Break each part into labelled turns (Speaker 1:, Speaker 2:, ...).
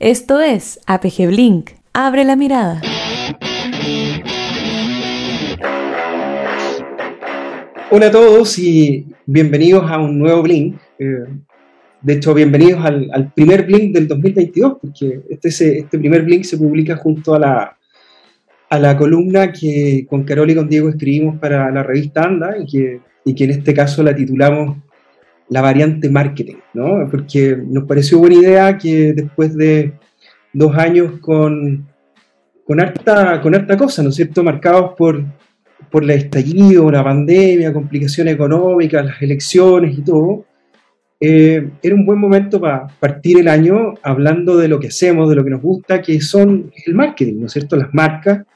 Speaker 1: Esto es APG Blink. Abre la mirada.
Speaker 2: Hola a todos y bienvenidos a un nuevo Blink. Eh, de hecho, bienvenidos al, primer Blink del 2022, porque este, este primer Blink se publica junto a la, a la columna que con Carol y con Diego escribimos para la revista Anda y que, y que en este caso la titulamos la variante marketing, ¿no? Porque nos pareció buena idea que después de dos años con, con, harta, con harta cosa, ¿no es cierto?, marcados por, por el estallido, la pandemia, complicaciones económicas, las elecciones y todo, eh, era un buen momento para partir el año hablando de lo que hacemos, de lo que nos gusta, que son el marketing, ¿no es cierto?, las marcas,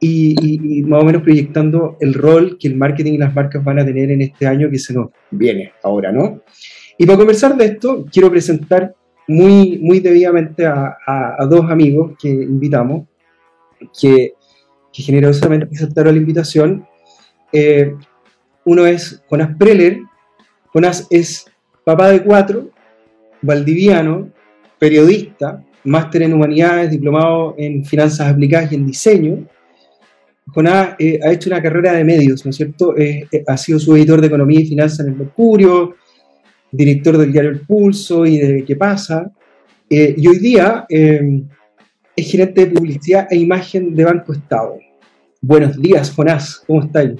Speaker 2: y, más o menos proyectando el rol que el marketing y las marcas van a tener en este año que se nos viene ahora, ¿no? Y para conversar de esto, quiero presentar muy, muy debidamente a, dos amigos que invitamos, que, que generosamente aceptaron la invitación. Eh, uno es Jonas Preller. Jonas es papá de cuatro, valdiviano, periodista, máster en humanidades, diplomado en finanzas aplicadas y en diseño, Jonás eh, ha hecho una carrera de medios, ¿no es cierto? Eh, eh, ha sido su editor de Economía y Finanzas en el Mercurio, director del diario El Pulso y de ¿Qué pasa? y hoy día es gerente de publicidad e imagen de Banco Estado. Buenos días, Jonás, ¿cómo estás?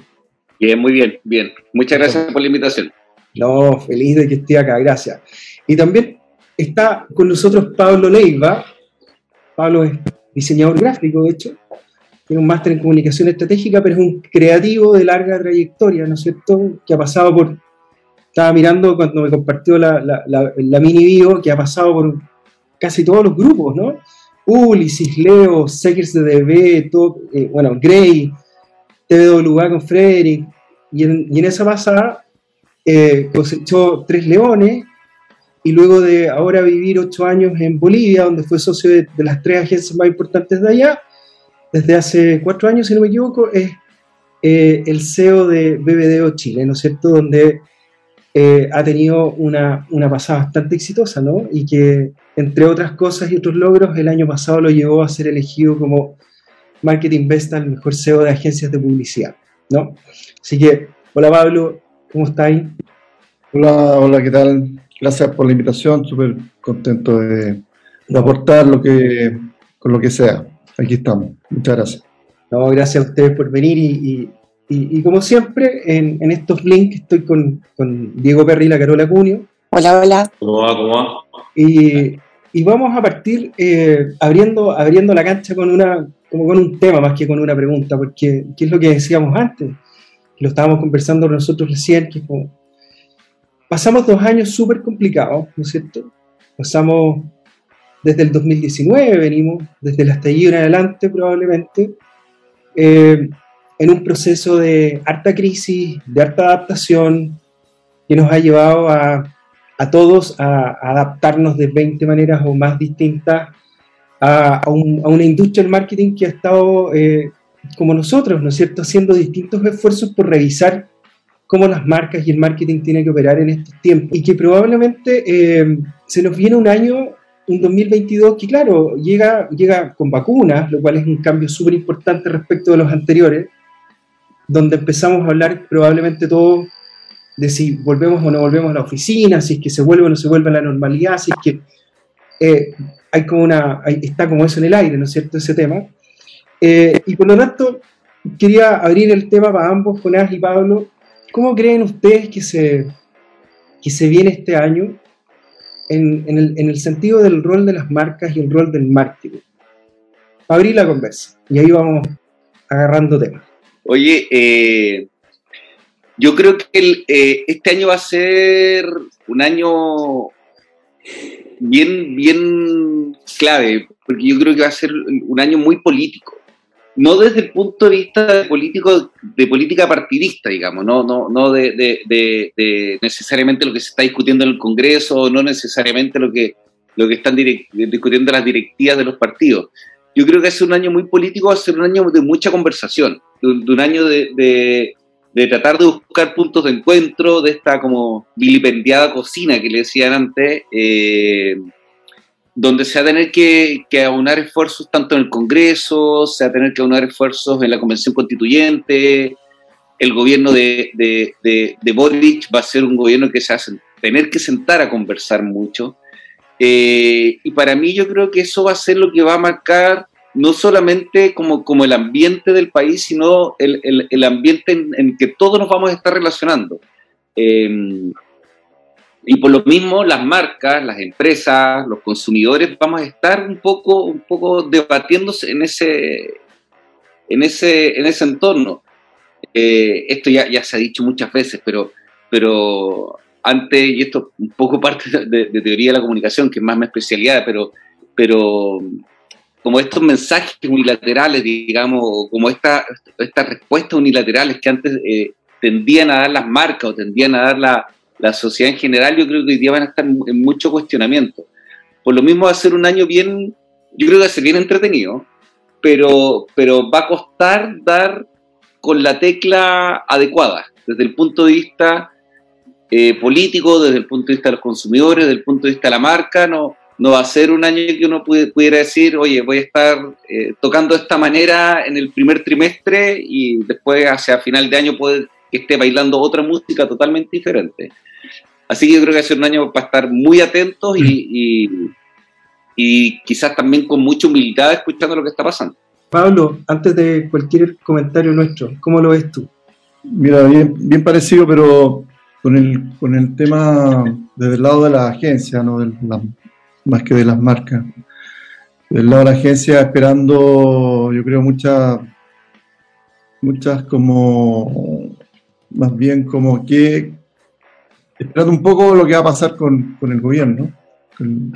Speaker 3: Bien, muy bien, bien. Muchas gracias por la invitación.
Speaker 2: No, feliz de que esté acá, gracias. Y también está con nosotros Pablo Leiva. Pablo es diseñador gráfico, de hecho, tiene un máster en comunicación estratégica, pero es un creativo de larga trayectoria, ¿no es cierto? Que ha pasado por, estaba mirando cuando me compartió la, la, mini bio, que ha pasado por casi todos los grupos, ¿no? Ulises, Leo, Seekers de DB, todo, eh, bueno, Gray, TVWA con Frederick, y en, y en esa pasada eh, cosechó tres leones, y luego de ahora vivir ocho años en Bolivia, donde fue socio de las tres agencias más importantes de allá, desde hace cuatro años, si no me equivoco, es eh, el CEO de BBDO Chile, ¿no es cierto? Donde eh, ha tenido una, una, pasada bastante exitosa, ¿no? Y que, entre otras cosas y otros logros, el año pasado lo llevó a ser elegido como Marketing Best al mejor CEO de agencias de publicidad, ¿no? Así que, hola Pablo, ¿cómo estáis?
Speaker 4: Hola, hola, ¿qué tal? Gracias por la invitación, súper contento de, de aportar lo que, con lo que sea aquí estamos. Muchas gracias.
Speaker 2: No, gracias a ustedes por venir y, y, como siempre, en, en, estos links estoy con, con, Diego Perry y la Carola Cunio.
Speaker 5: Hola, hola.
Speaker 3: ¿Cómo va? ¿Cómo va?
Speaker 2: Y, y vamos a partir eh, abriendo, abriendo la cancha con, una, como con un tema más que con una pregunta, porque ¿qué es lo que decíamos antes? Lo estábamos conversando nosotros recién, que como, pasamos dos años súper complicados, ¿no es cierto? Pasamos desde el 2019 venimos, desde el estallido en adelante probablemente, eh, en un proceso de harta crisis, de harta adaptación, que nos ha llevado a, a todos a, adaptarnos de 20 maneras o más distintas a, a, una industria del marketing que ha estado eh, como nosotros, ¿no es cierto?, haciendo distintos esfuerzos por revisar cómo las marcas y el marketing tienen que operar en estos tiempos. Y que probablemente eh, se nos viene un año un 2022 que, claro, llega, llega con vacunas, lo cual es un cambio súper importante respecto de los anteriores, donde empezamos a hablar probablemente todo de si volvemos o no volvemos a la oficina, si es que se vuelve o no se vuelve a la normalidad, si es que eh, hay como una, está como eso en el aire, ¿no es cierto?, ese tema. Eh, y por lo tanto, quería abrir el tema para ambos, Jonás y Pablo. ¿Cómo creen ustedes que se, que se viene este año? En, el, sentido del rol de las marcas y el rol del marketing. Abrir la conversa y ahí vamos agarrando temas.
Speaker 3: Oye, eh, yo creo que eh, este año va a ser un año bien, bien clave, porque yo creo que va a ser un año muy político no desde el punto de vista de, político, de política partidista, digamos, no, no, no de, necesariamente lo que se está discutiendo en el Congreso, no necesariamente lo que, lo que están discutiendo las directivas de los partidos. Yo creo que es un año muy político, ser un año de mucha conversación, de, un año de, tratar de buscar puntos de encuentro, de esta como vilipendiada cocina que le decían antes, eh, donde se va a tener que, aunar esfuerzos tanto en el Congreso, se va a tener que aunar esfuerzos en la Convención Constituyente, el gobierno de, de, Boric va a ser un gobierno que se va a tener que sentar a conversar mucho. Eh, y para mí yo creo que eso va a ser lo que va a marcar no solamente como, como el ambiente del país, sino el, el, ambiente en, que todos nos vamos a estar relacionando. Eh, y por lo mismo, las marcas, las empresas, los consumidores, vamos a estar un poco, un poco debatiéndose en ese, en ese, en ese entorno. Eh, esto ya, ya se ha dicho muchas veces, pero, pero antes, y esto un poco parte de, teoría de la comunicación, que es más mi especialidad, pero, pero como estos mensajes unilaterales, digamos, como esta, estas respuestas unilaterales que antes eh, tendían a dar las marcas o tendían a dar la, la sociedad en general, yo creo que hoy día van a estar en mucho cuestionamiento. Por lo mismo va a ser un año bien, yo creo que va a ser bien entretenido, pero, pero va a costar dar con la tecla adecuada, desde el punto de vista eh, político, desde el punto de vista de los consumidores, desde el punto de vista de la marca, no, no va a ser un año que uno pudiera decir, oye, voy a estar eh, tocando de esta manera en el primer trimestre y después hacia final de año puede que esté bailando otra música totalmente diferente. Así que yo creo que va a ser un año para estar muy atentos y, y, quizás también con mucha humildad escuchando lo que está pasando.
Speaker 2: Pablo, antes de cualquier comentario nuestro, ¿cómo lo ves tú?
Speaker 4: Mira, bien, bien parecido, pero con el, con el tema desde el lado de la agencia, ¿no? más que de las marcas. Del lado de la agencia esperando, yo creo, muchas, muchas como, más bien como que, esperando un poco lo que va a pasar con, el gobierno, con,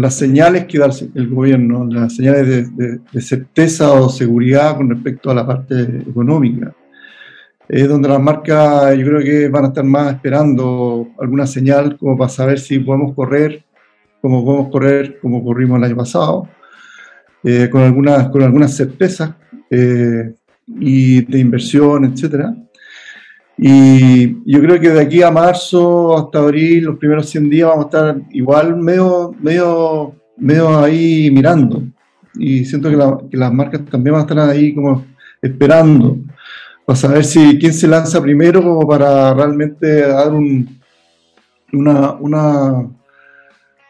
Speaker 4: las señales que da el gobierno, las señales de, certeza o seguridad con respecto a la parte económica. Es donde las marcas yo creo que van a estar más esperando alguna señal como para saber si podemos correr, como podemos correr como corrimos el año pasado, eh, con, algunas, con algunas certezas eh, y de inversión, etcétera y yo creo que de aquí a marzo hasta abril, los primeros 100 días, vamos a estar igual medio, medio, medio ahí mirando. Y siento que, las marcas también van a estar ahí como esperando para saber si quién se lanza primero como para realmente dar un, una, una,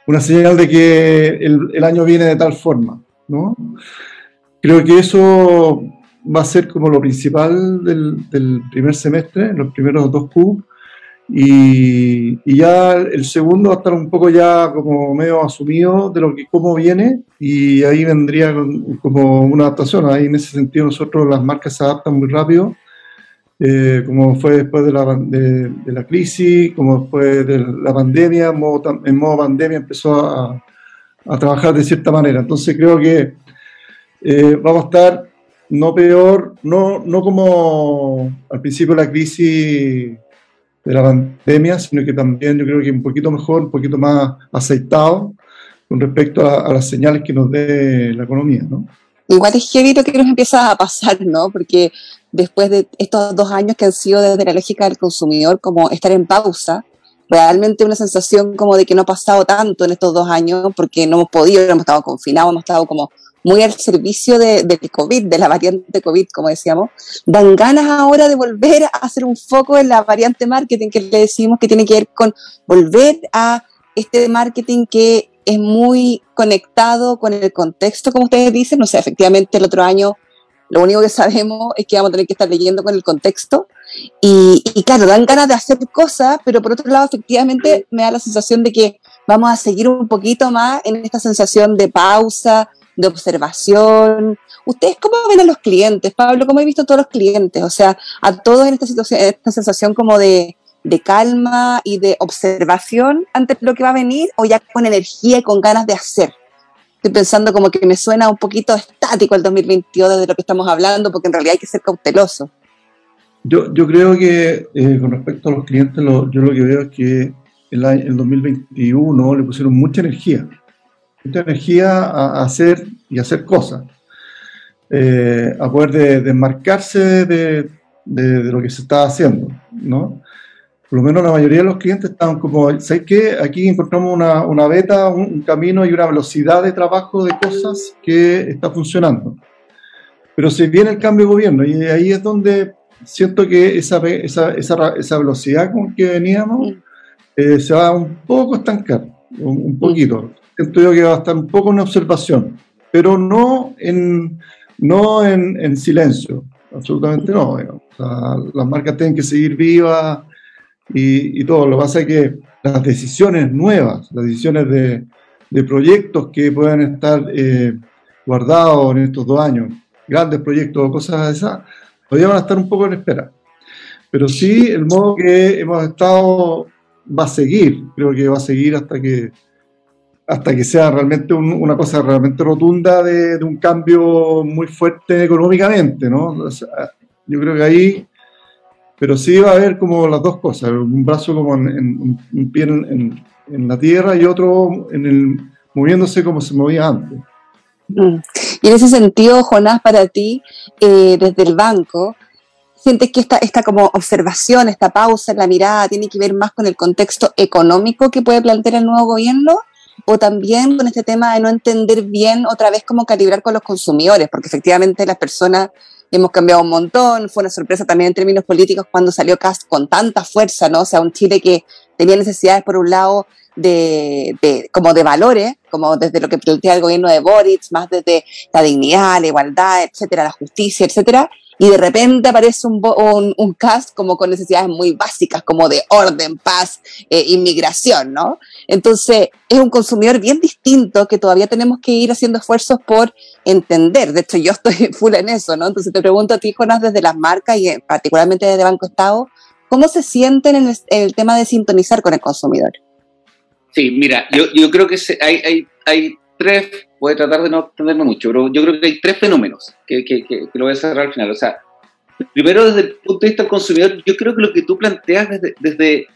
Speaker 4: una señal de que el, el año viene de tal forma. ¿no? Creo que eso va a ser como lo principal del, primer semestre, los primeros dos Q, y, ya el segundo va a estar un poco ya como medio asumido de lo que cómo viene, y ahí vendría como una adaptación. Ahí en ese sentido nosotros las marcas se adaptan muy rápido, eh, como fue después de la, de, la, crisis, como después de la pandemia, en modo, en modo pandemia empezó a, a, trabajar de cierta manera. Entonces creo que eh, vamos a estar no peor, no, no como al principio de la crisis de la pandemia, sino que también yo creo que un poquito mejor, un poquito más aceitado con respecto a, las señales que nos dé la economía, ¿no?
Speaker 5: Igual es heavy lo que nos empieza a pasar, ¿no? Porque después de estos dos años que han sido desde la lógica del consumidor como estar en pausa, realmente una sensación como de que no ha pasado tanto en estos dos años porque no hemos podido, hemos estado confinados, hemos estado como muy al servicio de, del COVID, de la variante COVID, como decíamos, dan ganas ahora de volver a hacer un foco en la variante marketing que le decimos que tiene que ver con volver a este marketing que es muy conectado con el contexto, como ustedes dicen. No sé, efectivamente el otro año lo único que sabemos es que vamos a tener que estar leyendo con el contexto. Y, y claro, dan ganas de hacer cosas, pero por otro lado, efectivamente me da la sensación de que vamos a seguir un poquito más en esta sensación de pausa, de observación. ¿Ustedes cómo ven a los clientes, Pablo? ¿Cómo he visto a todos los clientes? O sea, a todos en esta situación, esta sensación como de, calma y de observación ante lo que va a venir, o ya con energía y con ganas de hacer. Estoy pensando como que me suena un poquito estático el 2022 de lo que estamos hablando, porque en realidad hay que ser cauteloso.
Speaker 4: Yo, yo creo que eh, con respecto a los clientes, yo lo que veo es que el, el 2021 le pusieron mucha energía mucha energía a, hacer y hacer cosas, eh, a poder desmarcarse de, lo que se está haciendo, ¿no? por lo menos la mayoría de los clientes estaban como, ¿sabes qué? Aquí encontramos una, una beta, un, camino y una velocidad de trabajo de cosas que está funcionando. Pero se viene el cambio de gobierno y ahí es donde siento que esa, esa, esa, esa velocidad con que veníamos eh, se va un poco a estancar, un, poquito. Yo que va a estar un poco en observación, pero no en, no en, en silencio, absolutamente no. las marcas tienen que seguir vivas y, todo. Lo que pasa es que las decisiones nuevas, las decisiones de, de proyectos que puedan estar eh, guardados en estos dos años, grandes proyectos o cosas de esas, todavía van a estar un poco en espera. Pero sí, el modo que hemos estado va a seguir, creo que va a seguir hasta que hasta que sea realmente una cosa realmente rotunda de, un cambio muy fuerte económicamente, ¿no? yo creo que ahí pero sí va a haber como las dos cosas, un brazo como en, un pie en, en, la tierra y otro en el, moviéndose como se movía antes.
Speaker 5: Mm. Y en ese sentido, Jonás, para ti, eh, desde el banco, ¿sientes que esta, esta como observación, esta pausa en la mirada tiene que ver más con el contexto económico que puede plantear el nuevo gobierno? O también con este tema de no entender bien otra vez cómo calibrar con los consumidores, porque efectivamente las personas hemos cambiado un montón, fue una sorpresa también en términos políticos cuando salió Cast con tanta fuerza, ¿no? O sea, un Chile que tenía necesidades por un lado de, de, como de valores, como desde lo que plantea el gobierno de Boric, más desde la dignidad, la igualdad, etcétera, la justicia, etcétera, y de repente aparece un, un, cast como con necesidades muy básicas, como de orden, paz, eh, inmigración, ¿no? Entonces, es un consumidor bien distinto que todavía tenemos que ir haciendo esfuerzos por entender. De hecho, yo estoy full en eso, ¿no? Entonces, te pregunto a ti, Jonas, desde las marcas y particularmente desde Banco Estado, ¿cómo se sienten en el, tema de sintonizar con el consumidor?
Speaker 3: Sí, mira, yo, yo creo que hay, hay, hay tres voy a tratar de no extenderme mucho, pero yo creo que hay tres fenómenos que, que, que, lo voy a cerrar al final. O sea, primero desde el punto de vista del consumidor, yo creo que lo que tú planteas desde, desde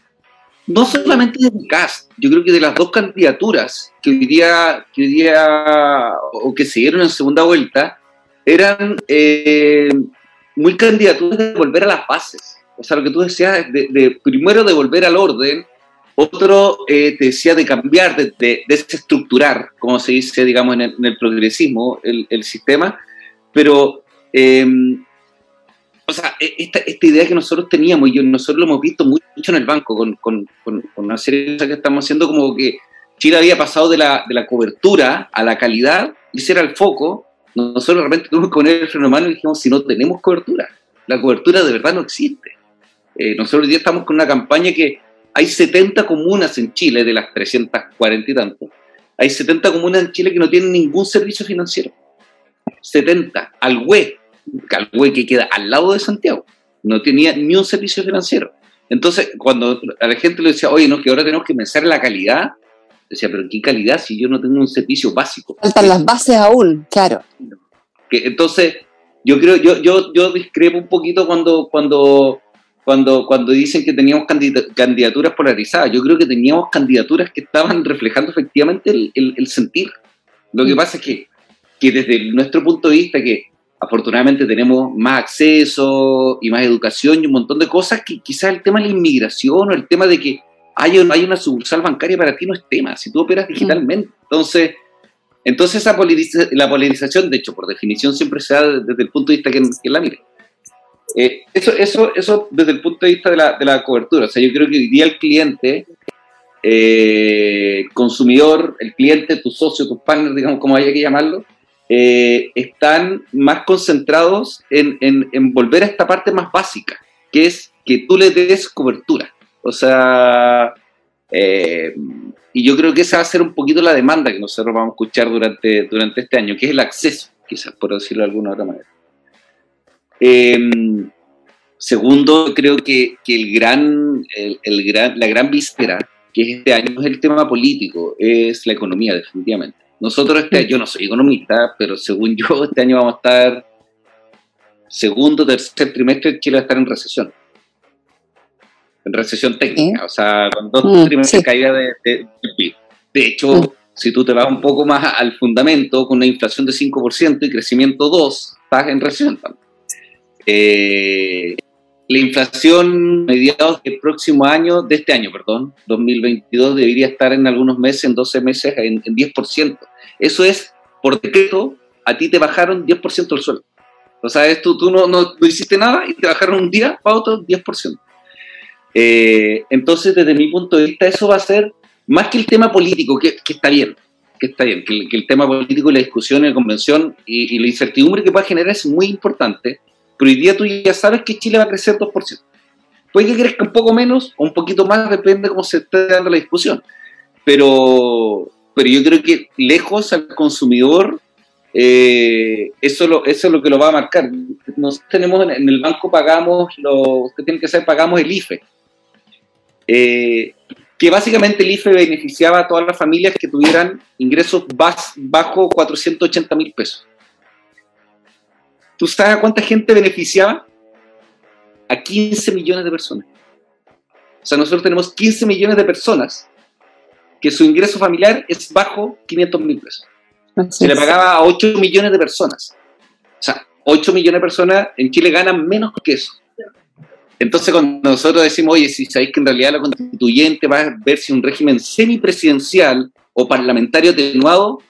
Speaker 3: no solamente desde CAST, yo creo que de las dos candidaturas que hoy día, que hoy día o que se dieron en segunda vuelta, eran eh, muy candidaturas de volver a las bases. O sea, lo que tú decías, de, de primero de volver al orden, otro eh, te decía de cambiar, de, desestructurar, como se dice, digamos, en el, progresismo, el, sistema, pero, em, o sea, e, esta, idea que nosotros teníamos, y nosotros lo hemos visto mucho en el banco, con, con, una serie de cosas que estamos haciendo, como que Chile había pasado de la, de la cobertura a la calidad, y ese era el foco, nosotros realmente tuvimos que poner el freno mano y dijimos, si no tenemos cobertura, la cobertura de verdad no existe. Eh, nosotros hoy día estamos con una campaña que hay 70 comunas en Chile, de las 340 y tanto, hay 70 comunas en Chile que no tienen ningún servicio financiero. 70. Al Alhue que queda al lado de Santiago, no tenía ni un servicio financiero. Entonces, cuando a la gente le decía, oye, no, que ahora tenemos que pensar en la calidad, decía, pero ¿qué calidad si yo no tengo un servicio básico?
Speaker 5: Faltan las bases aún, claro.
Speaker 3: Que, entonces, yo creo, yo, yo, yo discrepo un poquito cuando, cuando cuando, cuando dicen que teníamos candidaturas polarizadas. Yo creo que teníamos candidaturas que estaban reflejando efectivamente el, el, sentir. Lo que pasa es que, que, desde nuestro punto de vista, que afortunadamente tenemos más acceso y más educación y un montón de cosas, que quizás el tema de la inmigración o el tema de que hay, hay una sucursal bancaria para ti no es tema, si tú operas digitalmente. Entonces, entonces esa la polarización, de hecho, por definición siempre se da desde el punto de vista que, que la mire. Eh, eso, eso, eso desde el punto de vista de la, de la, cobertura. O sea, yo creo que hoy día el cliente, eh, consumidor, el cliente, tu socio, tus partners, digamos como haya que llamarlo, eh, están más concentrados en, en, volver a esta parte más básica, que es que tú le des cobertura. O sea, y yo creo que esa va a ser un poquito la demanda que nosotros vamos a escuchar durante, durante este año, que es el acceso, quizás por decirlo de alguna otra manera. Em, segundo, creo que, el gran, el, gran, la gran víspera, que es este año, es el tema político, es la economía, definitivamente. Nosotros, este, yo no soy economista, pero según yo, este año vamos a estar, segundo, tercer trimestre, Chile va a estar en recesión. En recesión técnica, o sea, con dos mm, trimestres de caída de, de, de hecho, mm. si tú te vas un poco más al fundamento, con una inflación de 5% y crecimiento 2, estás en recesión también. Eh, la inflación mediados del próximo año, de este año, perdón, 2022, debería estar en algunos meses, en 12 meses, en, 10%. Eso es, por decreto, a ti te bajaron 10% el sueldo. O sea, tú, tú no, hiciste nada y te bajaron un día para otro 10%. Eh, entonces, desde mi punto de vista, eso va a ser más que el tema político, que, está bien, que está bien, que el, tema político y la discusión y la convención y, y la incertidumbre que pueda generar es muy importante pero hoy día tú ya sabes que Chile va a crecer 2%. Puede que crezca un poco menos o un poquito más, depende de cómo se esté dando la discusión. Pero, pero yo creo que lejos al consumidor, eh, eso, es lo que lo va a marcar. Nosotros tenemos en, el banco, pagamos, lo que tiene que ser, pagamos el IFE. Eh, que básicamente el IFE beneficiaba a todas las familias que tuvieran ingresos bajo 480 mil pesos. ¿Tú sabes a cuánta gente beneficiaba? A 15 millones de personas. O sea, nosotros tenemos 15 millones de personas que su ingreso familiar es bajo 500 mil pesos. Se le pagaba a 8 millones de personas. O sea, 8 millones de personas en Chile ganan menos que eso. Entonces, cuando nosotros decimos, oye, si sabéis que en realidad la constituyente va a ver si un régimen semipresidencial o parlamentario atenuado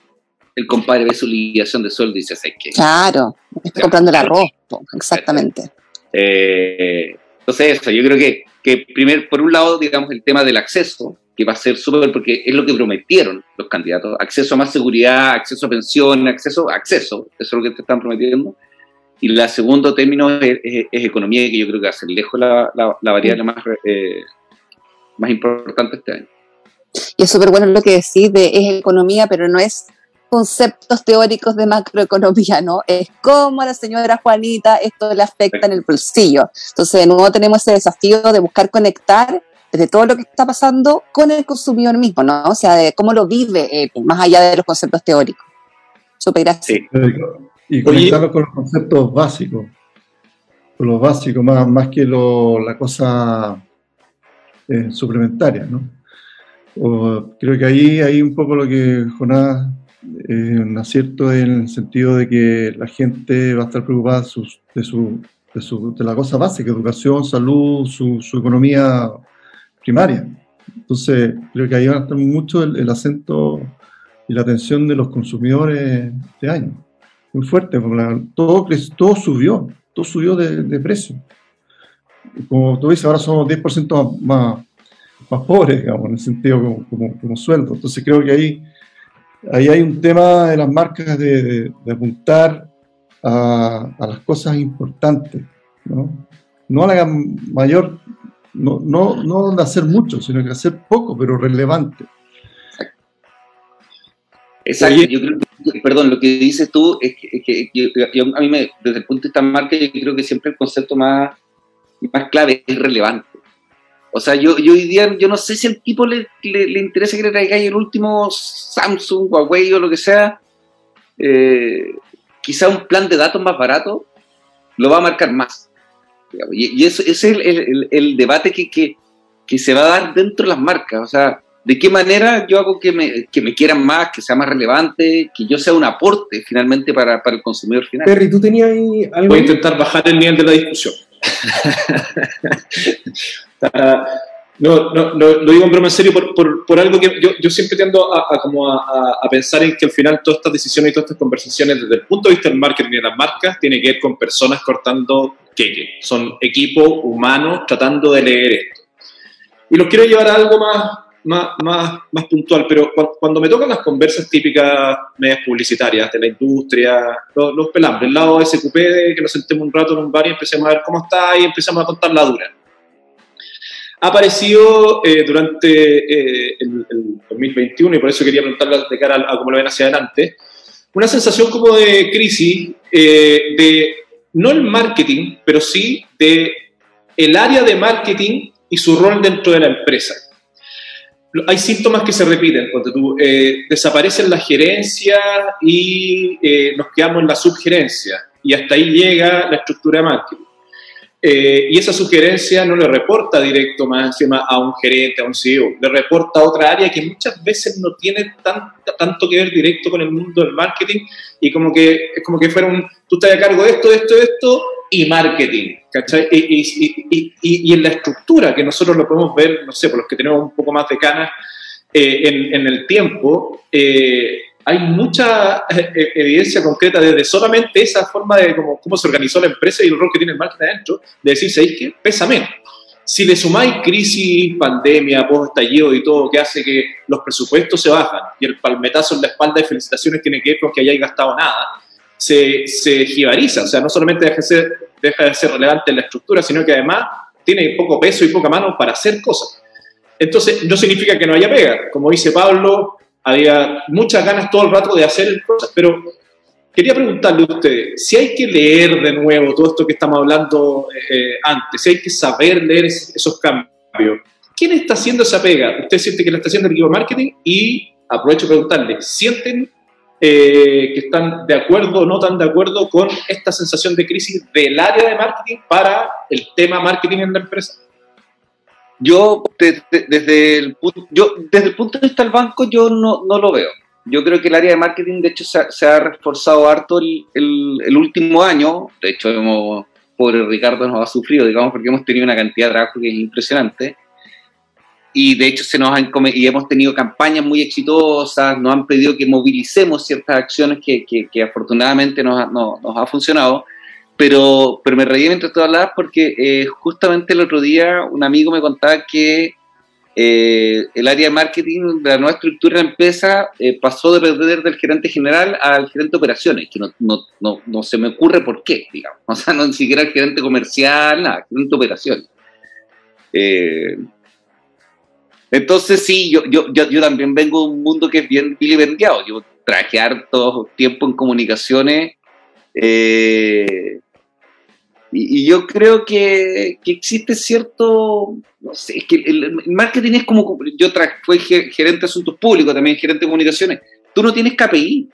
Speaker 3: el compadre ve su liquidación de sueldo y dice, ¿sabes qué?
Speaker 5: Claro, está comprando el arroz, exactamente.
Speaker 3: Eh, entonces eso, yo creo que, que primer, por un lado, digamos, el tema del acceso, que va a ser súper, porque es lo que prometieron los candidatos, acceso a más seguridad, acceso a pensión, acceso, acceso, eso es lo que te están prometiendo. Y la segundo término es, economía, que yo creo que va a ser lejos la, la, variable más, eh, más importante este año.
Speaker 5: Y es súper bueno lo que decís de es economía, pero no es conceptos teóricos de macroeconomía, ¿no? Es cómo a la señora Juanita esto le afecta en el bolsillo. Entonces, de nuevo tenemos ese desafío de buscar conectar desde todo lo que está pasando con el consumidor mismo, ¿no? O sea, de cómo lo vive más allá de los conceptos teóricos. Súper gracias.
Speaker 4: Y conectarlo con los conceptos básicos, con los básicos, más, más que lo, la cosa eh, suplementaria, ¿no? creo que ahí hay un poco lo que Jonás eh, un acierto en el sentido de que la gente va a estar preocupada de, su, de, la cosa básica, educación, salud, su, economía primaria. Entonces, creo que ahí va a estar mucho el, acento y la atención de los consumidores este año. Muy fuerte, porque todo, todo subió, todo subió de, precio. Como tú dices, ahora somos 10% más, más, pobres, digamos, en el sentido como, como, como sueldo. Entonces, creo que ahí ahí hay un tema de las marcas de, apuntar a, las cosas importantes, ¿no? No a la mayor, no, no, no de hacer mucho, sino que hacer poco, pero relevante.
Speaker 3: Exacto, yo creo que, perdón, lo que dices tú es que, a mí me, desde el punto de vista marca, yo creo que siempre el concepto más, más clave es relevante. O sea, yo, yo hoy día, yo no sé si al tipo le, le, interesa que le traigáis el último Samsung, Huawei o lo que sea. Eh, quizá un plan de datos más barato lo va a marcar más. Y, eso, ese es el, el, debate que, que, que, se va a dar dentro de las marcas. O sea, ¿de qué manera yo hago que me, que me quieran más, que sea más relevante, que yo sea un aporte finalmente para, para el consumidor final?
Speaker 2: Perry, ¿tú tenías ahí algo?
Speaker 6: Voy a intentar bajar el nivel de la discusión. no, no, lo digo en broma en serio por, por, por algo que yo, yo, siempre tiendo a, como a, a, pensar en que al final todas estas decisiones y todas estas conversaciones desde el punto de vista del marketing y de las marcas tiene que ver con personas cortando queque. Son equipos humanos tratando de leer esto. Y los quiero llevar a algo más, más, más, más puntual, pero cuando me tocan las conversas típicas medias publicitarias de la industria, los, pelambres, el lado de SQP, de que nos sentemos un rato en un bar y empecemos a ver cómo está y empezamos a contar la dura. Ha aparecido eh, durante eh, el, 2021, y por eso quería preguntarle de cara a, cómo lo ven hacia adelante, una sensación como de crisis, eh, de no el marketing, pero sí de el área de marketing y su rol dentro de la empresa hay síntomas que se repiten. Cuando tú, eh, desaparecen las gerencias y eh, nos quedamos en la subgerencia. Y hasta ahí llega la estructura de marketing. Eh, y esa sugerencia no le reporta directo más encima a un gerente, a un CEO, le reporta a otra área que muchas veces no tiene tanto que ver directo con el mundo del marketing y como que es como que fuera un, tú estás a cargo de esto, de esto, de esto, y marketing, ¿cachai? Y, y, y, en la estructura, que nosotros lo podemos ver, no sé, por los que tenemos un poco más de canas eh, en, en, el tiempo, eh, hay mucha eh, evidencia concreta desde solamente esa forma de cómo, cómo se organizó la empresa y el rol que tiene el marketing adentro, de decir, ¿sabéis qué? Pesa menos. Si le sumáis crisis, pandemia, post-estallido y todo, que hace que los presupuestos se bajan y el palmetazo en la espalda de felicitaciones tiene que ver con que hayáis gastado nada, se, se jibariza. O sea, no solamente deja de, ser, deja de ser relevante la estructura, sino que además tiene poco peso y poca mano para hacer cosas. Entonces, no significa que no haya pega. Como dice Pablo, había muchas ganas todo el rato de hacer cosas, pero quería preguntarle a usted, si hay que leer de nuevo todo esto que estamos hablando eh, antes, si hay que saber leer esos cambios, ¿quién está haciendo esa pega? ¿Usted siente que la está haciendo el equipo de marketing? Y aprovecho para preguntarle, ¿sienten eh, que están de acuerdo o no tan de acuerdo con esta sensación de crisis del área de marketing para el tema marketing en la empresa?
Speaker 3: Yo desde, el, yo, desde el punto de vista del banco, yo no, no lo veo. Yo creo que el área de marketing, de hecho, se ha, reforzado harto el, el, último año. De hecho, hemos, pobre Ricardo nos ha sufrido, digamos, porque hemos tenido una cantidad de trabajo que es impresionante. Y de hecho, se nos han, y hemos tenido campañas muy exitosas, nos han pedido que movilicemos ciertas acciones que, que, afortunadamente nos, no, nos ha funcionado pero, pero me reí mientras tú hablabas porque eh, justamente el otro día un amigo me contaba que eh, el área de marketing de la nueva estructura de la empresa eh, pasó de perder del gerente general al gerente de operaciones, que no, no, no, no, se me ocurre por qué, digamos. O sea, no ni siquiera el gerente comercial, nada, gerente de operaciones. Entonces, sí, yo, yo, yo, yo, también vengo de un mundo que es bien vilipendiado. Yo traje harto tiempo en comunicaciones. Eh, y, yo creo que, que, existe cierto, no sé, es que el, marketing es como, yo fui gerente de asuntos públicos, también gerente de comunicaciones, tú no tienes KPI.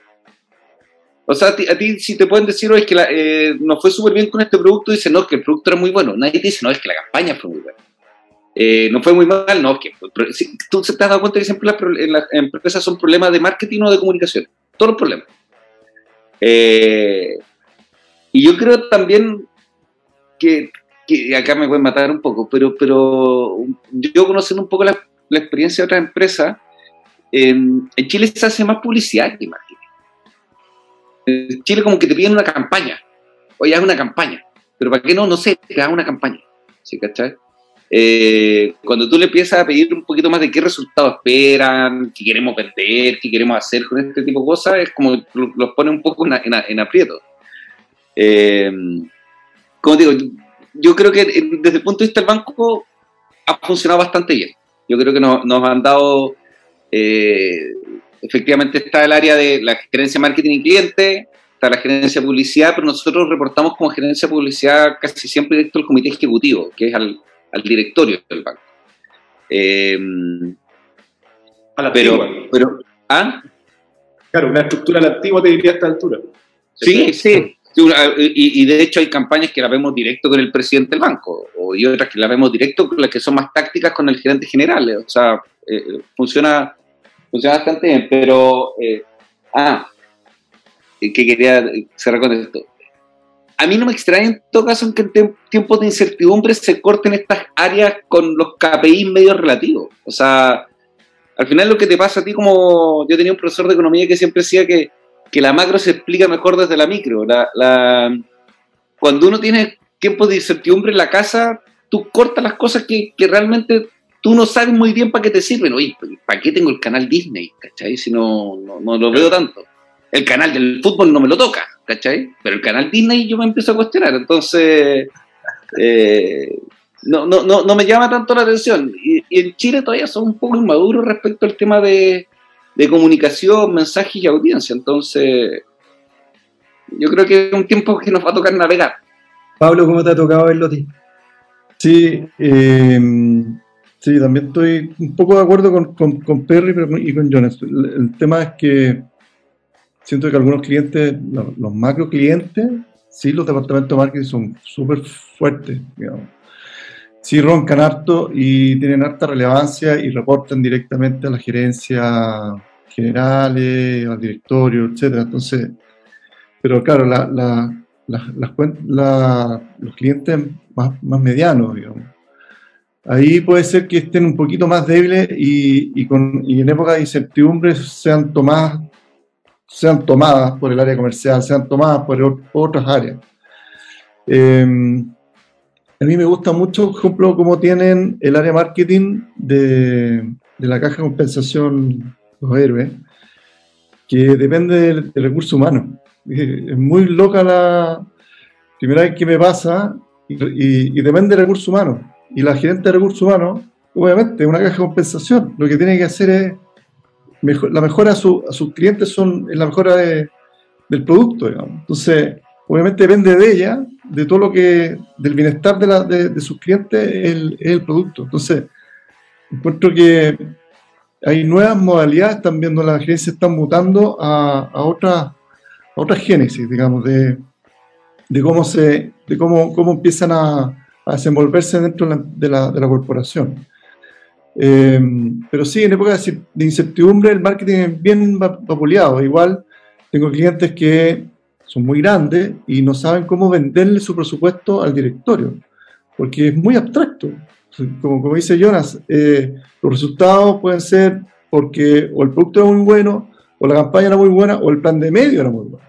Speaker 3: O sea, a ti, si te pueden decir, es que la, eh, nos fue súper bien con este producto, dicen, no, que el producto era muy bueno. Nadie te dice, no, es que la campaña fue muy buena. Eh, no fue muy mal, no, que tú te has dado cuenta que siempre las, empresas son problemas de marketing o de comunicación. Todos los problemas. Eh, y yo creo también que, acá me pueden matar un poco, pero, pero yo conociendo un poco la, experiencia de otras empresas, en, Chile se hace más publicidad que marketing. En Chile como que te piden una campaña, oye, haz una campaña, pero ¿para qué no? No sé, te hagas una campaña, ¿sí cachai? Eh, cuando tú le empiezas a pedir un poquito más de qué resultados esperan, qué queremos vender, qué queremos hacer con este tipo de cosas, es como los pone un poco en, en aprieto. Eh, como digo, yo creo que desde el punto de vista del banco ha funcionado bastante bien. Yo creo que nos, han dado, eh, efectivamente está el área de la gerencia marketing y cliente, está la gerencia publicidad, pero nosotros reportamos como gerencia publicidad casi siempre directo al comité ejecutivo, que es al, directorio del banco. Eh,
Speaker 6: a la
Speaker 3: pero, pero, ¿ah?
Speaker 6: Claro, una estructura a la antigua te diría a esta altura.
Speaker 3: Sí, sí, y, de hecho hay campañas que las vemos directo con el presidente del banco, o y otras que las vemos directo con las que son más tácticas con el gerente general. O sea, eh, funciona, funciona bastante bien, pero... Eh, ah, que quería cerrar con esto. A mí no me extraña en todo caso en que en tiempos de incertidumbre se corten estas áreas con los KPI medio relativos. O sea, al final lo que te pasa a ti como... Yo tenía un profesor de economía que siempre decía que que la macro se explica mejor desde la micro. La, cuando uno tiene tiempo de incertidumbre en la casa, tú cortas las cosas que, que realmente tú no sabes muy bien para qué te sirven. Oye, ¿para qué tengo el canal Disney? ¿Cachai? Si no, no, lo veo tanto. El canal del fútbol no me lo toca, ¿cachai? Pero el canal Disney yo me empiezo a cuestionar. Entonces, eh, no, no, no, no me llama tanto la atención. Y, y, en Chile todavía son un poco inmaduros respecto al tema de, de comunicación, mensajes y audiencia. Entonces, yo creo que es un tiempo que nos va a tocar navegar.
Speaker 2: Pablo, ¿cómo te ha tocado verlo a ti?
Speaker 4: Sí, eh, sí, también estoy un poco de acuerdo con, Perry y con Jonas. El, tema es que siento que algunos clientes, los, macro clientes, sí, los departamentos de marketing son súper fuertes, digamos sí roncan harto y tienen harta relevancia y reportan directamente a la gerencia generales, al directorio, etcétera. Entonces, pero claro, la, los clientes más, medianos, digamos. Ahí puede ser que estén un poquito más débiles y, con, en época de incertidumbre sean tomadas, sean tomadas por el área comercial, sean tomadas por, otras áreas. Em, a mí me gusta mucho, por ejemplo, cómo tienen el área marketing de, la caja de compensación los héroes, que depende del, recurso humano. Es muy loca la primera vez que me pasa y, y depende del recurso humano y la gerente de recursos humanos, obviamente, una caja de compensación. Lo que tiene que hacer es, la mejora a, sus clientes son, es la mejora del producto, digamos. Entonces, obviamente depende de ella, de todo lo que, del bienestar de, sus clientes, el, el producto. Entonces, encuentro que hay nuevas modalidades también donde las gerencias están mutando a, a otras otra génesis, digamos, de, de cómo se, de cómo, cómo empiezan a, a desenvolverse dentro de la, de la corporación. Eh, pero sí, en época de incertidumbre el marketing es bien vapuleado. Igual tengo clientes que son muy grandes y no saben cómo venderle su presupuesto al directorio, porque es muy abstracto. Como, como dice Jonas, eh, los resultados pueden ser porque o el producto era muy bueno, o la campaña era muy buena, o el plan de medio era muy bueno.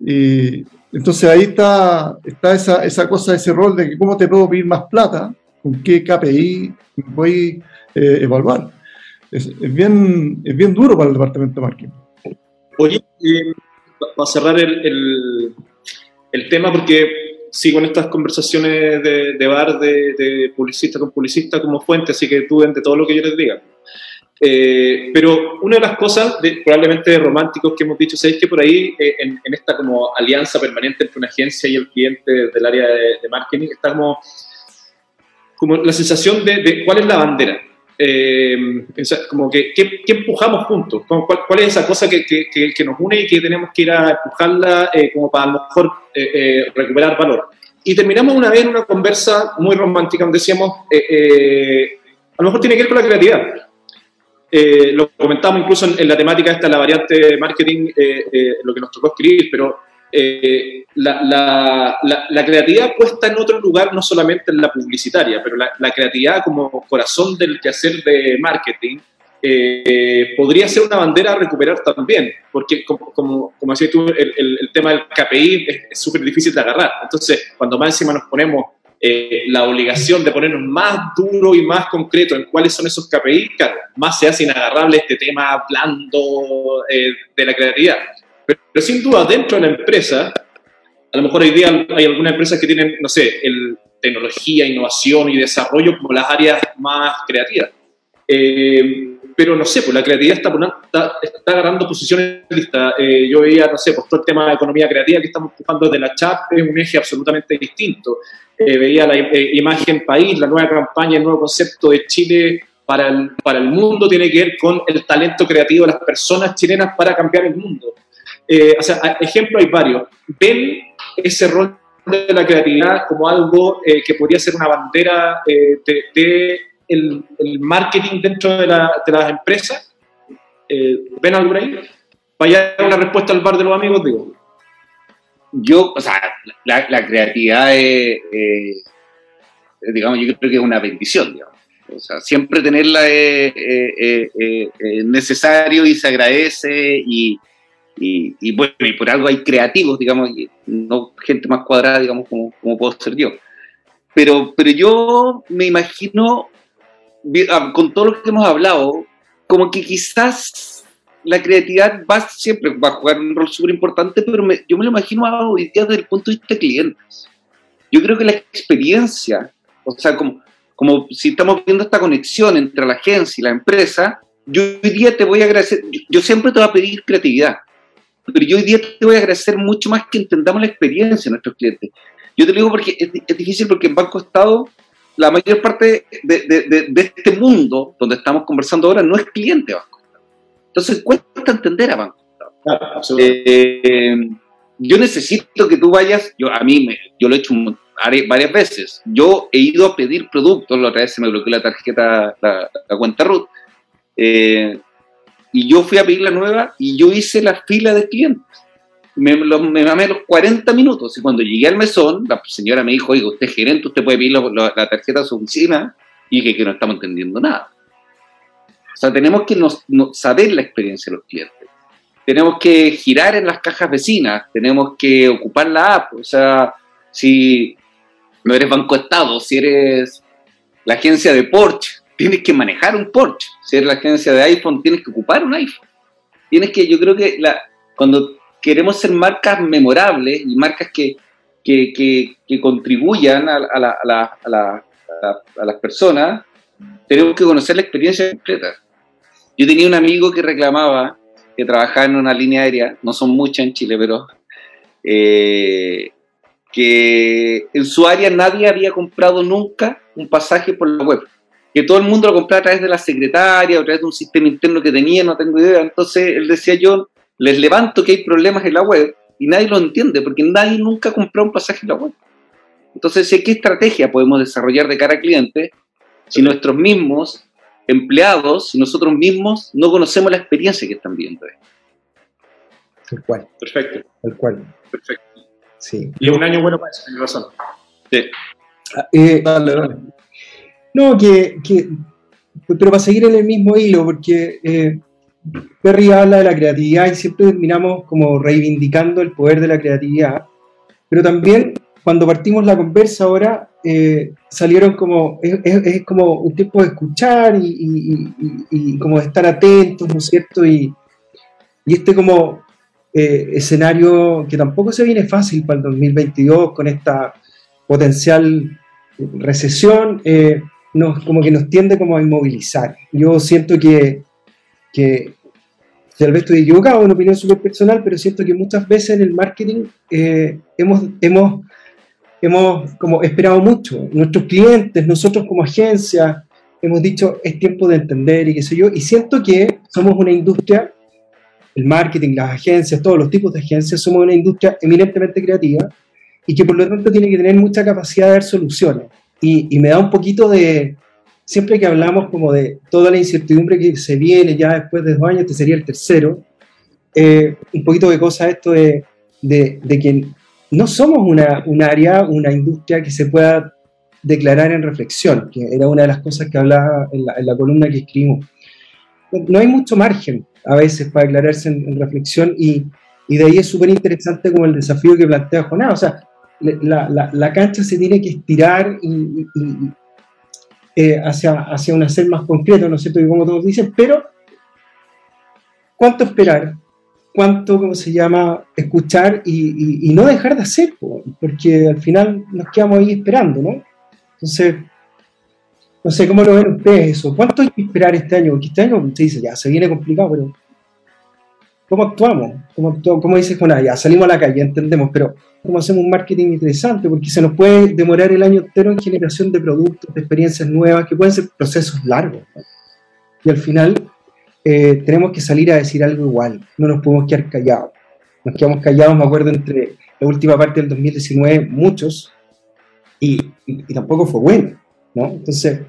Speaker 4: Y, entonces ahí está, está esa, esa cosa, ese rol de que cómo te puedo pedir más plata, con qué KPI voy a eh, evaluar. Es, bien, es bien duro para el departamento de marketing.
Speaker 6: Oye, eh, para cerrar el, el, tema, porque sigo en estas conversaciones de, de bar de, de, publicista con publicista como fuente, así que duden de todo lo que yo les diga. Eh, pero una de las cosas de, probablemente románticos que hemos dicho es que por ahí eh, en, esta como alianza permanente entre una agencia y el cliente del área de, marketing está como, como la sensación de, cuál es la bandera. Eh, como que ¿qué, empujamos juntos, cuál, cuál, es esa cosa que, que, que, nos une y que tenemos que ir a empujarla como para a lo mejor recuperar valor. Y terminamos una vez en una conversa muy romántica donde decíamos, a lo mejor tiene que ver con la creatividad eh, lo comentamos incluso en, la temática esta, la variante marketing, eh, eh, lo que nos tocó escribir, pero la, la, creatividad puesta en otro lugar, no solamente en la publicitaria, pero la, creatividad como corazón del quehacer de marketing, podría ser una bandera a recuperar también, porque como, como, decías tú, el, el, tema del KPI es súper difícil de agarrar. Entonces, cuando más encima nos ponemos eh, la obligación de ponernos más duro y más concreto en cuáles son esos KPI, claro, más se hace inagarrable este tema blando eh, de la creatividad. Pero, sin duda, dentro de la empresa, a lo mejor hoy día hay algunas empresas que tienen, no sé, el, tecnología, innovación y desarrollo como las áreas más creativas. Eh, pero no sé, pues la creatividad está, está, agarrando posiciones listas. yo veía, no sé, pues todo el tema de economía creativa que estamos empujando desde la CHAP es un eje absolutamente distinto. Eh, veía la eh, imagen país, la nueva campaña, el nuevo concepto de Chile para el, para el mundo tiene que ver con el talento creativo de las personas chilenas para cambiar el mundo. Eh, o sea, ejemplos hay varios. ¿Ven ese rol de la creatividad como algo que podría ser una bandera de, el, marketing dentro de, la, de las empresas? ¿Ven algo ahí? Vaya una respuesta al bar de los amigos, digo
Speaker 3: yo, o sea, la, creatividad es, digamos, yo creo que es una bendición, digamos. O sea, siempre tenerla es, necesario y se agradece y, y, bueno, y por algo hay creativos, digamos, no gente más cuadrada, digamos, como, como puedo ser yo. Pero, pero yo me imagino, ah, con todo lo que hemos hablado, como que quizás la creatividad va siempre va a jugar un rol súper importante, pero yo me lo imagino hoy día desde el punto de vista de clientes. Yo creo que la experiencia, o sea, como, como si estamos viendo esta conexión entre la agencia y la empresa, yo hoy día te voy a agradecer, yo, siempre te voy a pedir creatividad, pero yo hoy día te voy a agradecer mucho más que entendamos la experiencia de nuestros clientes. Yo te lo digo porque es, es difícil porque en Banco Estado la mayor parte de, de, de, este mundo donde estamos conversando ahora no es cliente Banco entonces cuesta entender a Banco eh, yo necesito que tú vayas, yo a mí, me, yo lo he hecho varias veces. Yo he ido a pedir productos, la otra vez se me bloqueó la tarjeta, la, cuenta RUT, eh, y yo fui a pedir la nueva y yo hice la fila de clientes. me, lo- me mamé los 40 minutos y cuando llegué al mesón, la señora me dijo, oiga, usted es gerente, usted puede pedir la tarjeta a su oficina y dije que no estamos entendiendo nada. O sea, tenemos que saber la experiencia de los clientes. Tenemos que girar en las cajas vecinas, tenemos que ocupar la app. O sea, si no eres Banco Estado, si eres la agencia de Porsche, tienes que manejar un Porsche. Si la agencia de iPhone, tienes que ocupar un iPhone. Tienes que, yo creo que la, cuando queremos ser marcas memorables y marcas que, que, que- contribuyan a las personas, tenemos que conocer la experiencia completa. Yo tenía un amigo que reclamaba que trabajaba en una línea aérea, no son muchas en Chile, pero eh, que en su área nadie había comprado nunca un pasaje por la web. Que todo el mundo lo compraba a través de la secretaria, o a través de un sistema interno que tenía, no tengo idea. Entonces él decía yo, les levanto que hay problemas en la web y nadie lo entiende porque nadie nunca compró un pasaje en la web. Entonces, ¿sí, ¿qué estrategia podemos desarrollar de cara al cliente si nuestros mismos empleados, si nosotros mismos no conocemos la experiencia que están viendo?
Speaker 2: Tal cual,
Speaker 6: Perfecto,
Speaker 2: tal cual.
Speaker 6: perfecto.
Speaker 2: Sí.
Speaker 6: Y es un año bueno para eso, tienes razón.
Speaker 2: Ah, eh,
Speaker 4: Dale, dale.
Speaker 2: No, que, que- pero para seguir en el mismo hilo, porque eh, Perry habla de la creatividad y siempre terminamos como reivindicando el poder de la creatividad, pero también cuando partimos la conversa ahora eh, salieron como, es, como un tiempo de escuchar y, como de estar atentos, ¿no es cierto? Y, y este como eh, escenario que tampoco se viene fácil para el 2022 con esta potencial recesión, eh, nos, como que nos tiende como a inmovilizar. Yo siento que, que tal vez estoy equivocado, una opinión súper personal, pero siento que muchas veces en el marketing eh, hemos, hemos, hemos como esperado mucho. Nuestros clientes, nosotros como agencia, hemos dicho es tiempo de entender y qué sé yo, y siento que somos una industria, el marketing, las agencias, todos los tipos de agencias, somos una industria eminentemente creativa y que por lo tanto tiene que tener mucha capacidad de dar soluciones. Y, y me da un poquito de, siempre que hablamos como de toda la incertidumbre que se viene ya después de dos años, este sería el tercero, eh, un poquito de cosa esto de, de, de que no somos una, un área, una industria que se pueda declarar en reflexión, que era una de las cosas que hablaba en la, en la columna que escribimos. No hay mucho margen a veces para declararse en, en reflexión y, y de ahí es súper interesante como el desafío que plantea Jonás. O sea, la, la, la cancha se tiene que estirar y, y- y, eh, hacia, hacia un hacer más concreto, ¿no es cierto? Y como todos dicen, pero ¿cuánto esperar? ¿Cuánto, cómo se llama, escuchar y, y- no dejar de hacer? po? Porque al final nos quedamos ahí esperando, ¿no? Entonces, no sé cómo lo ven ustedes eso. ¿Cuánto hay que esperar este año? Porque este año se dice, ya, se viene complicado, pero ¿cómo actuamos? ¿Cómo, actuamos? ¿Cómo dice Jonás? Ya, salimos a la calle, entendemos, pero ¿cómo hacemos un marketing interesante? Porque se nos puede demorar el año entero en generación de productos, de experiencias nuevas, que pueden ser procesos largos. ¿no? Y al final eh, tenemos que salir a decir algo igual, no nos podemos quedar callados. Nos quedamos callados, me acuerdo, entre la última parte del 2019, muchos, y, y- y tampoco fue bueno, ¿no? Entonces,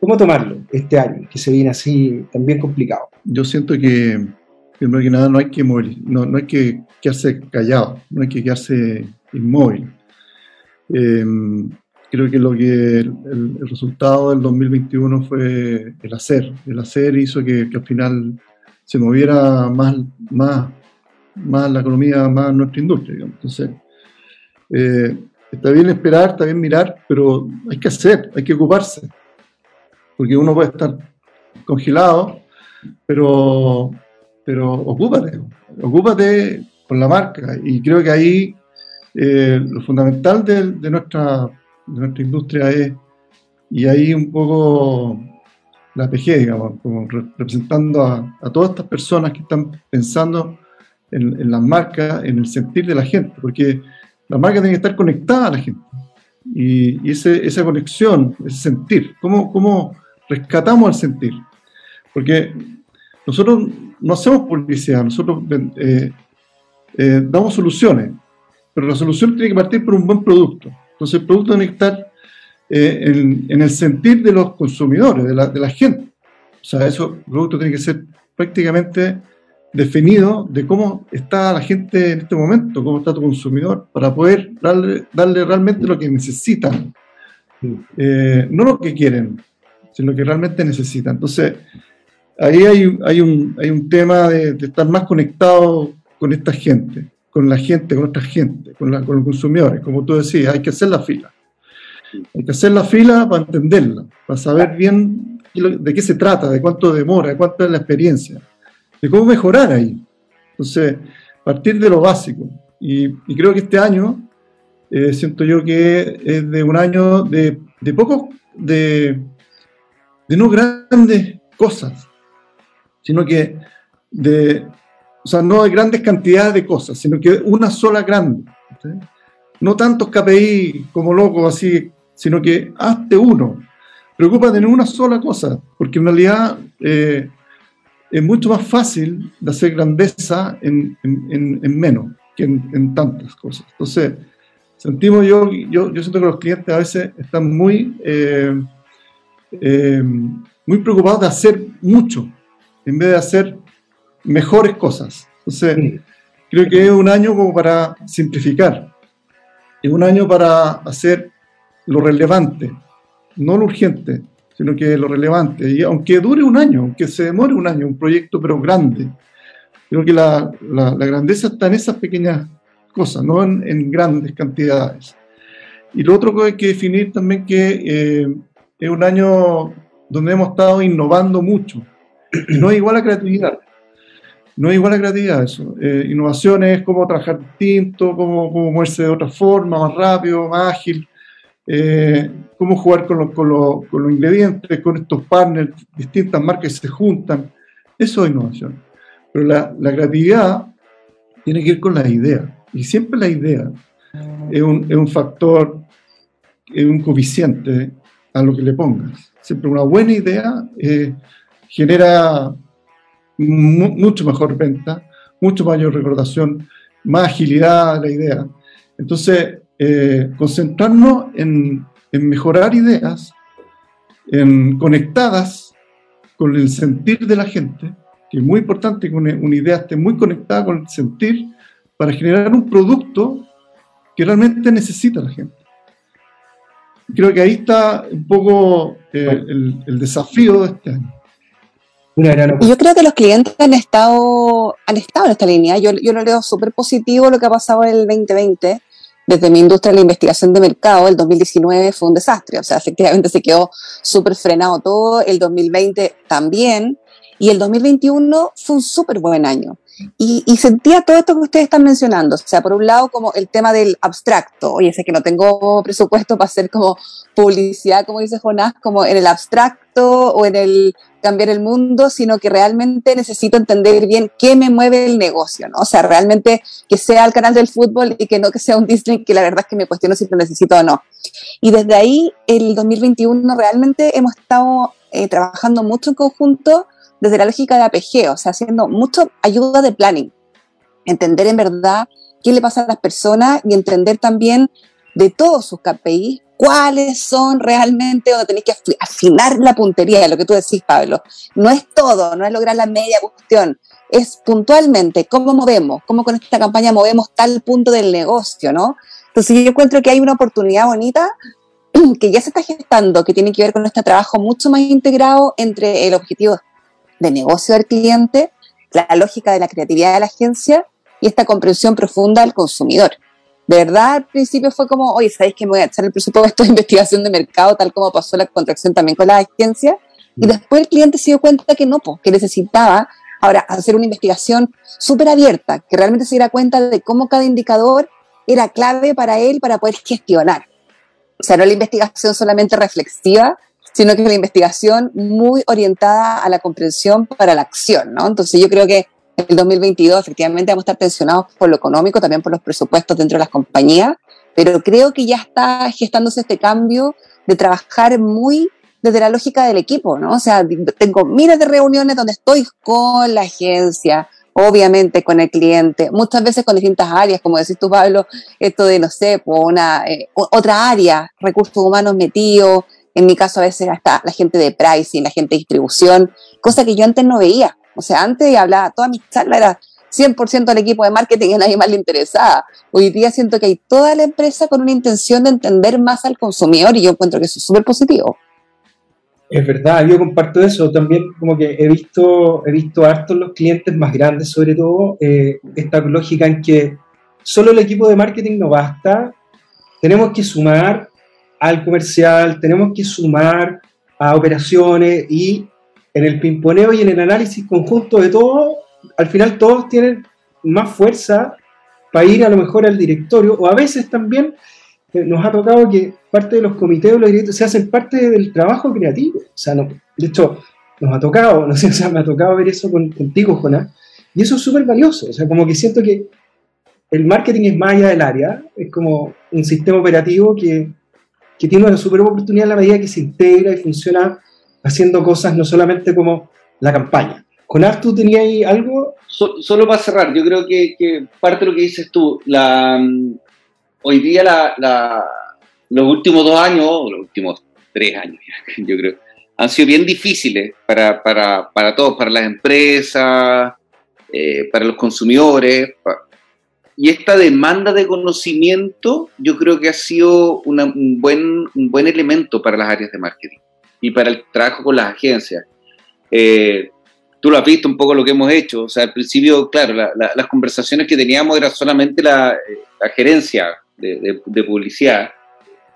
Speaker 2: ¿cómo tomarlo este año, que se viene así también complicado?
Speaker 4: Yo siento que, primero que nada, no hay que movil- no, no hay que quedarse callado, no hay que quedarse inmóvil. Eh, creo que lo que el, resultado del 2021 fue el hacer. El hacer hizo que, que al final se moviera más, más, más la economía, más nuestra industria. Entonces, eh, está bien esperar, está bien mirar, pero hay que hacer, hay que ocuparse. Porque uno puede estar congelado, pero, pero ocúpate, ocúpate con la marca. Y creo que ahí eh, lo fundamental de, nuestra, de nuestra industria es, y ahí un poco la PG, como re- representando a, todas estas personas que están pensando en, en las marcas, en el sentir de la gente, porque la marca tiene que estar conectada a la gente. Y, y ese- esa conexión, ese sentir, ¿cómo, ¿cómo rescatamos el sentir? Porque nosotros no hacemos publicidad, nosotros eh, eh, damos soluciones, pero la solución tiene que partir por un buen producto. Entonces el producto tiene que estar eh, en, en el sentir de los consumidores, de la, de la gente. O sea, eso, el producto tiene que ser prácticamente definido de cómo está la gente en este momento, cómo está tu consumidor, para poder darle, darle realmente lo que necesitan. Eh, no lo que quieren, sino lo que realmente necesitan. Entonces, ahí hay, un, hay un tema de, estar más conectado con esta gente, con la gente, con otra gente, con, la, con los consumidores. Como tú decías, hay que hacer la fila. Hay que hacer la fila para entenderla, para saber bien de qué se trata, de cuánto demora, de cuánto es la experiencia, de cómo mejorar ahí. Entonces, partir de lo básico. Y, creo que este año, eh, siento yo que es de un año de, de pocos, de no grandes cosas, sino que de, o sea, no de grandes cantidades de cosas, sino que una sola grande. No tantos KPI como locos así, sino que hazte uno. Preocúpate en una sola cosa, porque en realidad eh, es mucho más fácil de hacer grandeza en, menos que en, tantas cosas. Entonces, sentimos yo, yo, yo siento que los clientes a veces están muy... Eh, eh, muy preocupados de hacer mucho en vez de hacer mejores cosas. Entonces, creo que es un año como para simplificar, es un año para hacer lo relevante, no lo urgente, sino que lo relevante. Y aunque dure un año, aunque se demore un año, un proyecto pero grande, creo que la, la, grandeza está en esas pequeñas cosas, no en, grandes cantidades. Y lo otro que hay que definir también que eh, es un año donde hemos estado innovando mucho. No es igual a creatividad. No es igual a creatividad eso. Eh, innovación es cómo trabajar distinto, cómo, moverse de otra forma, más rápido, más ágil, eh, cómo jugar con, con, con, los ingredientes, con estos partners, distintas marcas que se juntan. Eso es innovación. Pero la, la creatividad tiene que ir con la idea. Y siempre la idea es un, es un factor, es un coeficiente a lo que le pongas. Siempre una buena idea eh, genera mucho mejor venta, mucho mayor recordación, más agilidad de la idea. Entonces, eh, concentrarnos en, en, mejorar ideas, en conectadas con el sentir de la gente, que es muy importante que una, una idea esté muy conectada con el sentir para generar un producto que realmente necesita la gente creo que ahí está un poco eh, el, desafío de este año.
Speaker 5: Yo creo que los clientes han estado, han estado en esta línea. Yo, yo lo leo súper positivo lo que ha pasado en el 2020. Desde mi industria de la investigación de mercado, el 2019 fue un desastre. O sea, efectivamente se quedó súper frenado todo. El 2020 también. Y el 2021 fue un súper buen año. Y, sentía todo esto que ustedes están mencionando. O sea, por un lado, como el tema del abstracto. Oye, sé que no tengo presupuesto para hacer como publicidad, como dice Jonás, como en el abstracto o en el cambiar el mundo, sino que realmente necesito entender bien qué me mueve el negocio, ¿no? O sea, realmente que sea el canal del fútbol y que no que sea un Disney, que la verdad es que me cuestiono si lo necesito o no. Y desde ahí, el 2021, realmente hemos estado eh, trabajando mucho en conjunto desde la lógica de APG, o sea, haciendo mucho ayuda de planning, entender en verdad qué le pasa a las personas y entender también de todos sus KPIs cuáles son realmente donde tenéis que afinar la puntería, lo que tú decís, Pablo. No es todo, no es lograr la media cuestión, es puntualmente cómo movemos, cómo con esta campaña movemos tal punto del negocio, ¿no? Entonces yo encuentro que hay una oportunidad bonita que ya se está gestando, que tiene que ver con este trabajo mucho más integrado entre el objetivo de negocio del cliente, la lógica de la creatividad de la agencia y esta comprensión profunda del consumidor. De verdad, al principio fue como, oye, ¿sabéis que me voy a echar el presupuesto de investigación de mercado, tal como pasó la contracción también con la agencia? Y mm. después el cliente se dio cuenta que no, que necesitaba ahora hacer una investigación súper abierta, que realmente se diera cuenta de cómo cada indicador era clave para él para poder gestionar. O sea, no la investigación solamente reflexiva, sino que la investigación muy orientada a la comprensión para la acción, ¿no? Entonces yo creo que el 2022 efectivamente vamos a estar tensionados por lo económico, también por los presupuestos dentro de las compañías, pero creo que ya está gestándose este cambio de trabajar muy desde la lógica del equipo, ¿no? O sea, tengo miles de reuniones donde estoy con la agencia, obviamente con el cliente, muchas veces con distintas áreas, como decís tú, Pablo, esto de, no sé, una, eh, otra área, recursos humanos metidos, En mi caso a veces hasta la gente de pricing, la gente de distribución, cosa que yo antes no veía. O sea, antes hablaba, toda mi charla era 100% al equipo de marketing y a nadie más le interesaba. Hoy día siento que hay toda la empresa con una intención de entender más al consumidor y yo encuentro que eso es súper positivo.
Speaker 2: Es verdad, yo comparto eso. También como que he visto, he visto harto los clientes más grandes, sobre todo, eh, esta lógica en que solo el equipo de marketing no basta. Tenemos que sumar al comercial, tenemos que sumar a operaciones y en el pimponeo y en el análisis conjunto de todo, al final todos tienen más fuerza para ir a lo mejor al directorio o a veces también nos ha tocado que parte de los comités o los directores se hacen parte del trabajo creativo. O sea, no, de hecho, nos ha tocado, no sé, o sea, me ha tocado ver eso contigo, Jonás, y eso es súper valioso. O sea, como que siento que el marketing es más allá del área, es como un sistema operativo que, que tiene una super oportunidad en la medida que se integra y funciona haciendo cosas no solamente como la campaña. Jonás, ¿tú tenías ahí algo?
Speaker 3: solo para cerrar, yo creo que, que, parte de lo que dices tú, la, hoy día la, los últimos dos años, los últimos tres años, yo creo, han sido bien difíciles para, para, para todos, para las empresas, eh, para los consumidores. y esta demanda de conocimiento yo creo que ha sido un, buen, un buen elemento para las áreas de marketing y para el trabajo con las agencias. Eh, tú lo has visto un poco lo que hemos hecho. O sea, al principio, claro, las conversaciones que teníamos era solamente la, la gerencia de, publicidad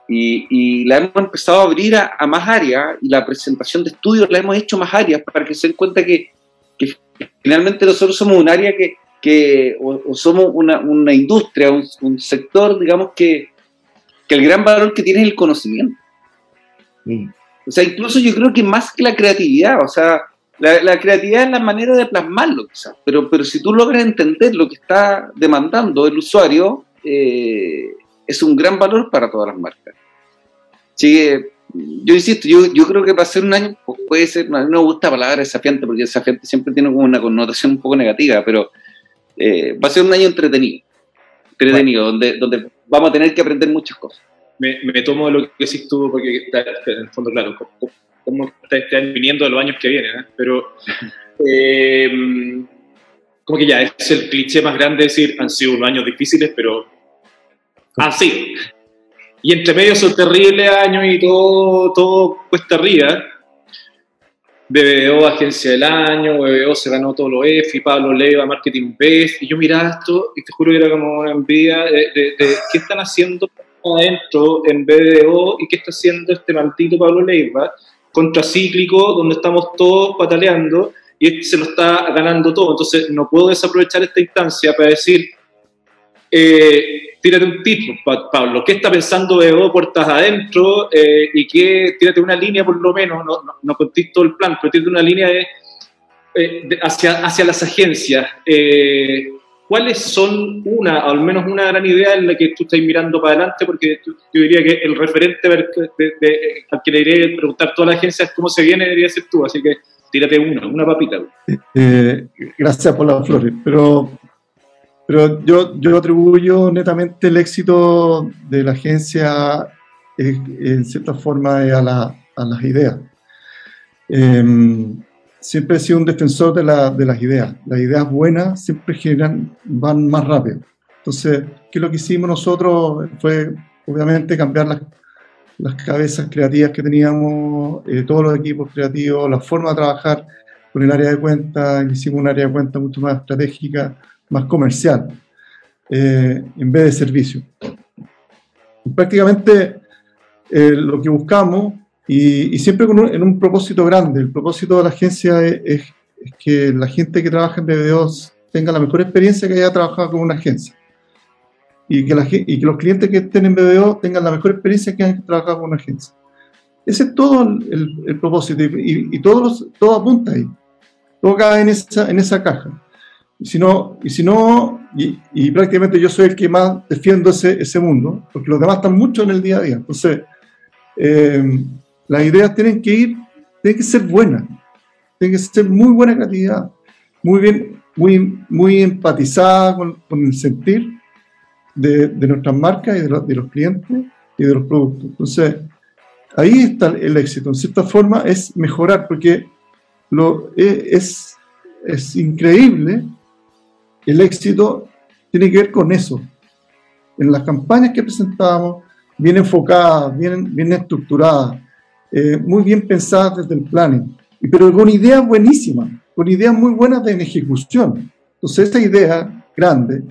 Speaker 3: y, la hemos empezado a abrir a, más áreas y la presentación de estudios la hemos hecho más áreas para que se den cuenta que, finalmente nosotros somos un área que, que o, somos una, una industria, un, sector, digamos, que, que, el gran valor que tiene es el conocimiento. Mm. O sea, incluso yo creo que más que la creatividad, o sea, la, creatividad es la manera de plasmarlo, quizás, pero, pero si tú logras entender lo que está demandando el usuario, eh, es un gran valor para todas las marcas. Así yo insisto, yo, yo creo que para ser un año pues, puede ser, a mí no me gusta la palabra desafiante porque desafiante siempre tiene como una connotación un poco negativa, pero eh, va a ser un año entretenido, entretenido, donde, donde vamos a tener que aprender muchas cosas.
Speaker 6: Me, me tomo lo que decís tú, porque en el fondo, claro, como, están viniendo de los años que vienen, ¿eh? pero eh, como que ya es el cliché más grande decir han sido unos años difíciles, pero así. Y entre medio son terribles años y todo, todo cuesta arriba. BBO, Agencia del Año, BBO se ganó todos los EFI, Pablo Leiva, Marketing Best, y yo miraba esto y te juro que era como una envidia de, de, qué están haciendo adentro en BBO y qué está haciendo este maldito Pablo Leiva, contracíclico, donde estamos todos pataleando y este se lo está ganando todo. Entonces no puedo desaprovechar esta instancia para decir, eh, tírate un título, Pablo, ¿qué está pensando Evo puertas adentro? Eh, y que tírate una línea por lo menos, no, no, no todo el plan, pero tírate una línea eh, hacia, hacia las agencias. ¿Cuáles son una, al menos una gran idea en la que tú estás mirando para adelante? Porque yo diría que el referente al que le iré preguntar a todas las agencias cómo se viene debería ser tú, así que tírate una, una papita.
Speaker 4: gracias por las flores, pero pero yo, yo atribuyo netamente el éxito de la agencia eh, en cierta forma a, a las ideas. Em, siempre he sido un defensor de, la, de, las ideas. Las ideas buenas siempre generan, van más rápido. Entonces, ¿qué es lo que hicimos nosotros? Fue obviamente cambiar las, las cabezas creativas que teníamos, eh, todos los equipos creativos, la forma de trabajar con el área de cuenta, hicimos un área de cuenta mucho más estratégica, más comercial, eh, en vez de servicio. prácticamente eh, lo que buscamos, y, siempre en un propósito grande, el propósito de la agencia es, que la gente que trabaja en BBO tenga la mejor experiencia que haya trabajado con una agencia. Y que, la, y que los clientes que estén en BBO tengan la mejor experiencia que hayan trabajado con una agencia. Ese es todo el, propósito y, y todo, todo apunta ahí. Todo cae en esa, en esa caja. Y si no, y, si no y, prácticamente yo soy el que más defiendo ese, ese, mundo, porque los demás están mucho en el día a día. Entonces, eh, las ideas tienen que ir, tienen que ser buenas, tienen que ser muy buena calidad, muy bien, muy, muy empatizada con, el sentir de, de, nuestras marcas y de, de, los clientes y de los productos. Entonces, ahí está el éxito. En cierta forma es mejorar, porque lo, es, es increíble el éxito tiene que ver con eso. En las campañas que presentamos, bien enfocadas, bien, bien estructuradas, eh, muy bien pensadas desde el planning, pero con ideas buenísimas, con ideas muy buenas de ejecución. Entonces, esa idea grande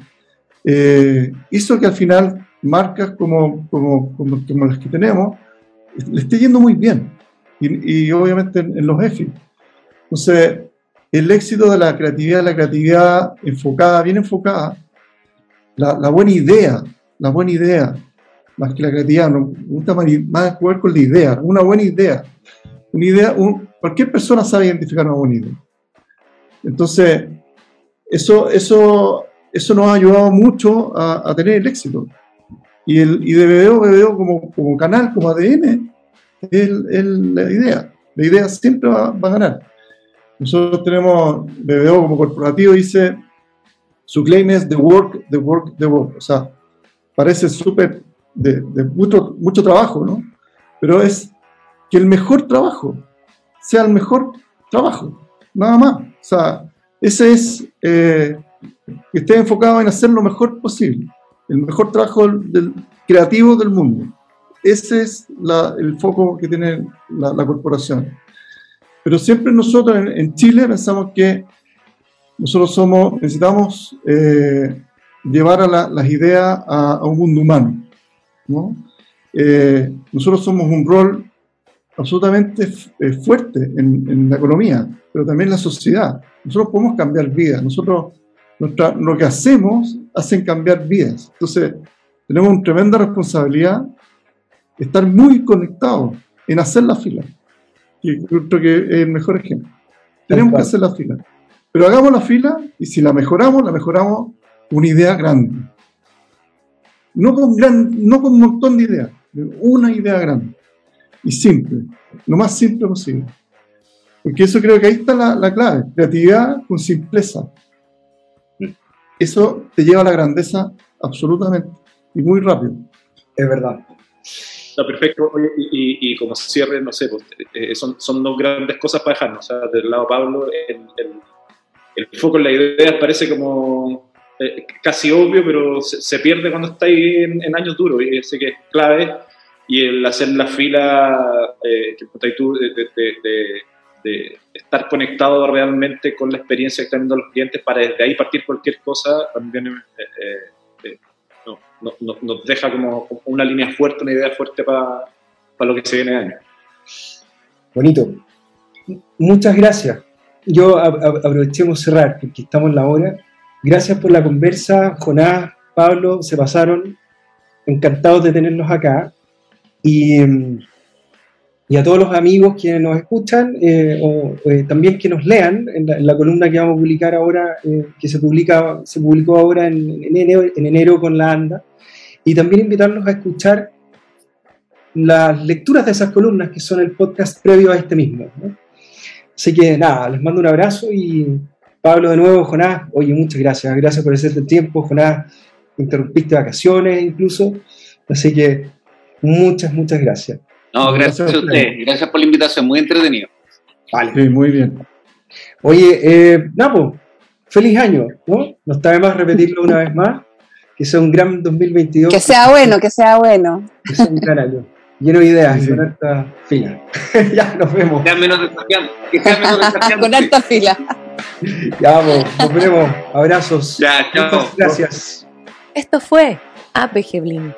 Speaker 4: eh, hizo que al final marcas como, como, como, las que tenemos le esté yendo muy bien. Y, obviamente en, los EFI. Entonces, el éxito de la creatividad, la creatividad enfocada, bien enfocada, la, buena idea, la buena idea, más que la creatividad, no, me gusta más, jugar con la idea, una buena idea. Una idea, cualquier persona sabe identificar una buena idea. Entonces, eso, eso, eso nos ha ayudado mucho a, tener el éxito. Y, el, y de BBO, como, como canal, como ADN, es, la idea. La idea siempre va, va, a ganar. Nosotros tenemos, BBO como corporativo dice, su claim es the work, the work, the work. O sea, parece súper de, mucho, mucho trabajo, ¿no? Pero es que el mejor trabajo sea el mejor trabajo, nada más. O sea, ese es eh, que esté enfocado en hacer lo mejor posible, el mejor trabajo del, creativo del mundo. Ese es el foco que tiene la, corporación. Pero siempre nosotros en Chile pensamos que nosotros somos, necesitamos eh, llevar a las ideas a, un mundo humano. ¿no? Eh, nosotros somos un rol absolutamente eh, fuerte en, la economía, pero también en la sociedad. Nosotros podemos cambiar vidas. Nosotros, nuestra, lo que hacemos, hacen cambiar vidas. Entonces, tenemos una tremenda responsabilidad de estar muy conectados en hacer la fila. Y creo que es el mejor ejemplo. Tenemos que hacer la fila. Pero hagamos la fila y si la mejoramos, la mejoramos una idea grande. No con, gran, no con un montón de ideas, una idea grande y simple, lo más simple posible. Porque eso creo que ahí está la, la clave, creatividad con simpleza. Eso te lleva a la grandeza absolutamente y muy rápido.
Speaker 2: Es verdad.
Speaker 6: Está perfecto. y, como cierre, no sé, pues, eh, son, son dos grandes cosas para dejarnos. O sea, del lado Pablo, el, el el foco en la idea parece como eh, casi obvio, pero se, pierde cuando estáis en, en, años duros y ese que es clave. Y el hacer la fila, eh, que tú, de, estar conectado realmente con la experiencia que están viendo los clientes para desde ahí partir cualquier cosa, también eh, nos deja como una línea fuerte, una idea fuerte para, lo que se viene de año.
Speaker 2: Bonito. Muchas gracias yo aprovechemos cerrar, porque estamos en la hora. Gracias por la conversa, Jonás, Pablo, se pasaron. Encantados de tenerlos acá. Y, y a todos los amigos que nos escuchan, eh, o eh, también que nos lean en la, columna que vamos a publicar ahora, eh, que se, publica, se publicó ahora en, enero, en enero con la ANDA. Y también invitarlos a escuchar las lecturas de esas columnas, que son el podcast previo a este mismo. ¿no? Así que nada, les mando un abrazo y Pablo de nuevo, Jonás, oye, muchas gracias, gracias por hacerte el tiempo, Jonás, interrumpiste vacaciones incluso, así que muchas, muchas gracias.
Speaker 3: No, gracias, a usted, gracias por la invitación, muy entretenido.
Speaker 4: Vale. Sí, muy bien.
Speaker 2: Oye, eh, Napo, feliz año, ¿no? No está de más repetirlo una vez más, que sea un gran 2022.
Speaker 5: Que sea bueno, que sea bueno.
Speaker 2: Que sea un gran año lleno de ideas con alta fila. ya nos vemos.
Speaker 3: Que menos Que menos
Speaker 5: con alta fila.
Speaker 2: ya vamos, nos vemos. Abrazos.
Speaker 3: Ya, chao.
Speaker 2: gracias.
Speaker 1: Esto fue APG Blink.